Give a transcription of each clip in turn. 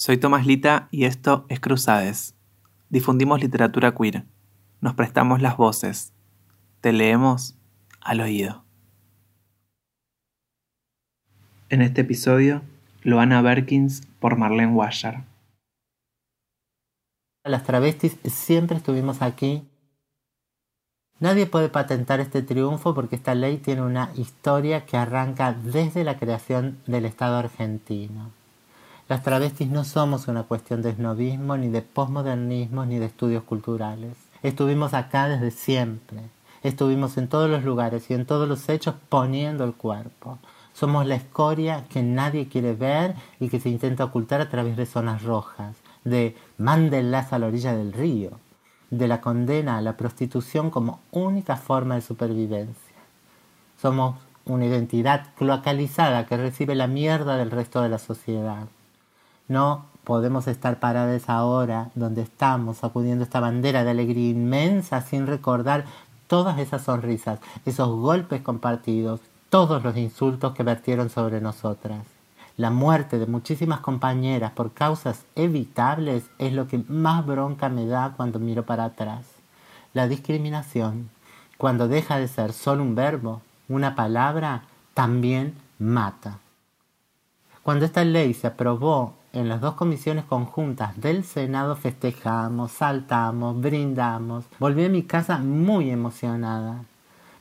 Soy Tomás Lita y esto es Cruzades. Difundimos literatura queer. Nos prestamos las voces. Te leemos al oído. En este episodio, Loana Berkins por Marlene Washer. Las travestis siempre estuvimos aquí. Nadie puede patentar este triunfo porque esta ley tiene una historia que arranca desde la creación del Estado argentino. Las travestis no somos una cuestión de snobismo, ni de posmodernismo, ni de estudios culturales. Estuvimos acá desde siempre. Estuvimos en todos los lugares y en todos los hechos poniendo el cuerpo. Somos la escoria que nadie quiere ver y que se intenta ocultar a través de zonas rojas, de mándenlas a la orilla del río, de la condena a la prostitución como única forma de supervivencia. Somos una identidad cloacalizada que recibe la mierda del resto de la sociedad. No podemos estar parados ahora donde estamos, sacudiendo esta bandera de alegría inmensa sin recordar todas esas sonrisas, esos golpes compartidos, todos los insultos que vertieron sobre nosotras. La muerte de muchísimas compañeras por causas evitables es lo que más bronca me da cuando miro para atrás. La discriminación, cuando deja de ser solo un verbo, una palabra, también mata. Cuando esta ley se aprobó en las dos comisiones conjuntas del Senado festejamos, saltamos, brindamos. Volví a mi casa muy emocionada.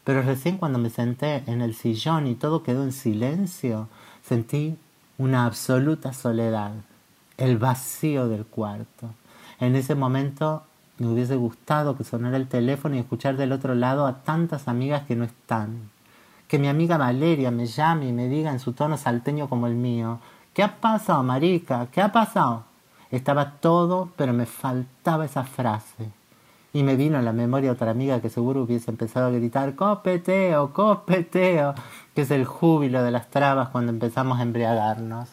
Pero recién cuando me senté en el sillón y todo quedó en silencio, sentí una absoluta soledad, el vacío del cuarto. En ese momento me hubiese gustado que sonara el teléfono y escuchar del otro lado a tantas amigas que no están. Que mi amiga Valeria me llame y me diga en su tono salteño como el mío, ¿Qué ha pasado, marica? ¿Qué ha pasado? Estaba todo, pero me faltaba esa frase. Y me vino a la memoria otra amiga que seguro hubiese empezado a gritar, copeteo, copeteo, que es el júbilo de las trabas cuando empezamos a embriagarnos.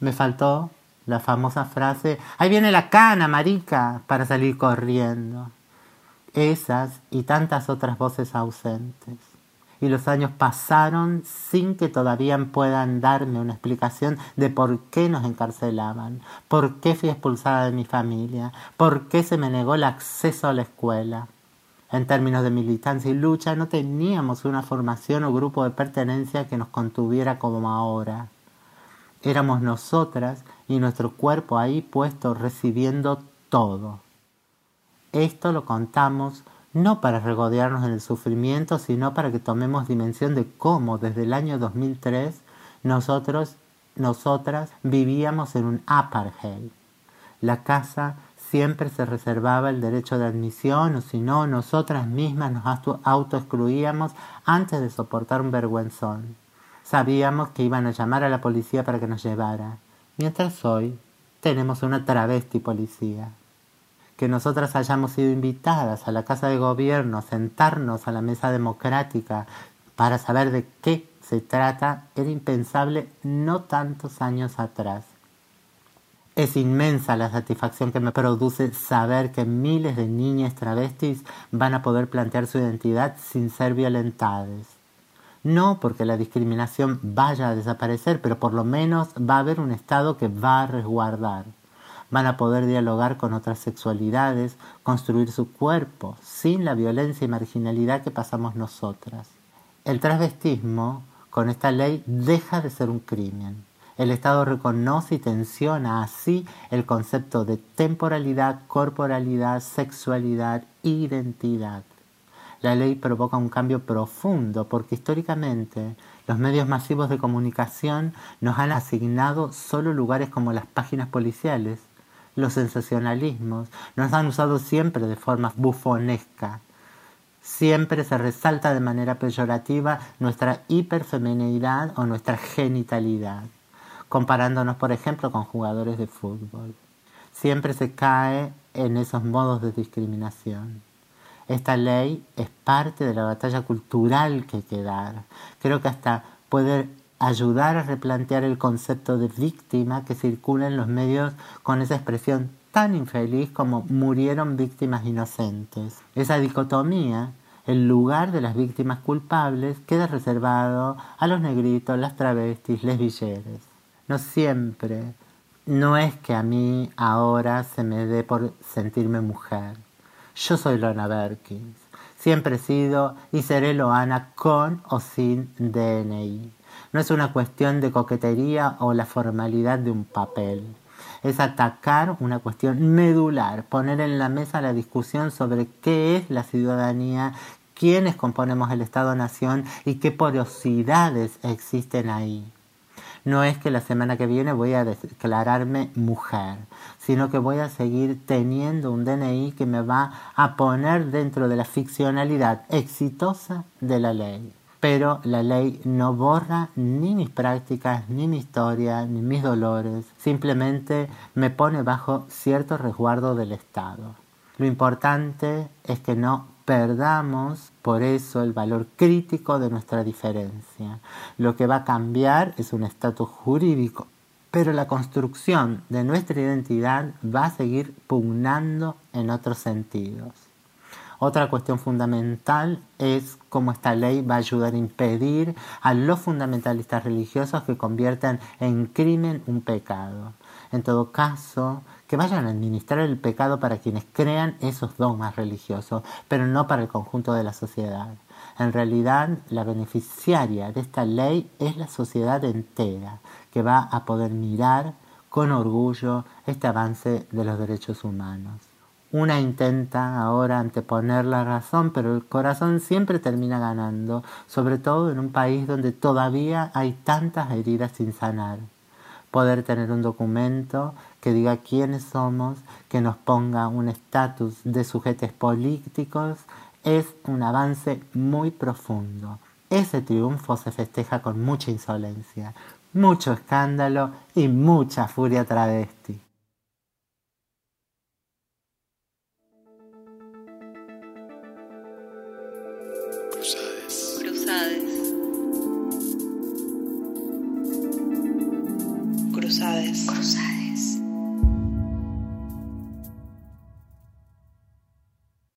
Me faltó la famosa frase, ahí viene la cana, marica, para salir corriendo. Esas y tantas otras voces ausentes y los años pasaron sin que todavía puedan darme una explicación de por qué nos encarcelaban, por qué fui expulsada de mi familia, por qué se me negó el acceso a la escuela. En términos de militancia y lucha no teníamos una formación o grupo de pertenencia que nos contuviera como ahora. Éramos nosotras y nuestro cuerpo ahí puesto recibiendo todo. Esto lo contamos no para regodearnos en el sufrimiento, sino para que tomemos dimensión de cómo desde el año 2003 nosotros, nosotras vivíamos en un apartheid. La casa siempre se reservaba el derecho de admisión o si no, nosotras mismas nos autoexcluíamos antes de soportar un vergüenzón. Sabíamos que iban a llamar a la policía para que nos llevara, mientras hoy tenemos una travesti policía que nosotras hayamos sido invitadas a la Casa de Gobierno, sentarnos a la mesa democrática para saber de qué se trata, era impensable no tantos años atrás. Es inmensa la satisfacción que me produce saber que miles de niñas travestis van a poder plantear su identidad sin ser violentadas. No porque la discriminación vaya a desaparecer, pero por lo menos va a haber un Estado que va a resguardar van a poder dialogar con otras sexualidades, construir su cuerpo, sin la violencia y marginalidad que pasamos nosotras. El transvestismo, con esta ley, deja de ser un crimen. El Estado reconoce y tensiona así el concepto de temporalidad, corporalidad, sexualidad, identidad. La ley provoca un cambio profundo porque históricamente los medios masivos de comunicación nos han asignado solo lugares como las páginas policiales, los sensacionalismos nos han usado siempre de forma bufonesca. Siempre se resalta de manera peyorativa nuestra hiperfeminidad o nuestra genitalidad, comparándonos, por ejemplo, con jugadores de fútbol. Siempre se cae en esos modos de discriminación. Esta ley es parte de la batalla cultural que hay que dar. Creo que hasta puede ayudar a replantear el concepto de víctima que circula en los medios con esa expresión tan infeliz como murieron víctimas inocentes. Esa dicotomía, el lugar de las víctimas culpables, queda reservado a los negritos, las travestis, les villeres. No siempre no es que a mí ahora se me dé por sentirme mujer. Yo soy Lona Berkins. Siempre he sido y seré Loana con o sin DNI. No es una cuestión de coquetería o la formalidad de un papel. Es atacar una cuestión medular, poner en la mesa la discusión sobre qué es la ciudadanía, quiénes componemos el Estado-Nación y qué porosidades existen ahí. No es que la semana que viene voy a declararme mujer, sino que voy a seguir teniendo un DNI que me va a poner dentro de la ficcionalidad exitosa de la ley. Pero la ley no borra ni mis prácticas, ni mi historia, ni mis dolores. Simplemente me pone bajo cierto resguardo del Estado. Lo importante es que no perdamos por eso el valor crítico de nuestra diferencia. Lo que va a cambiar es un estatus jurídico, pero la construcción de nuestra identidad va a seguir pugnando en otros sentidos. Otra cuestión fundamental es cómo esta ley va a ayudar a impedir a los fundamentalistas religiosos que conviertan en crimen un pecado. En todo caso, que vayan a administrar el pecado para quienes crean esos dogmas religiosos, pero no para el conjunto de la sociedad. En realidad, la beneficiaria de esta ley es la sociedad entera, que va a poder mirar con orgullo este avance de los derechos humanos. Una intenta ahora anteponer la razón, pero el corazón siempre termina ganando, sobre todo en un país donde todavía hay tantas heridas sin sanar poder tener un documento que diga quiénes somos, que nos ponga un estatus de sujetos políticos, es un avance muy profundo. Ese triunfo se festeja con mucha insolencia, mucho escándalo y mucha furia travesti. Cruzades. Cruzades.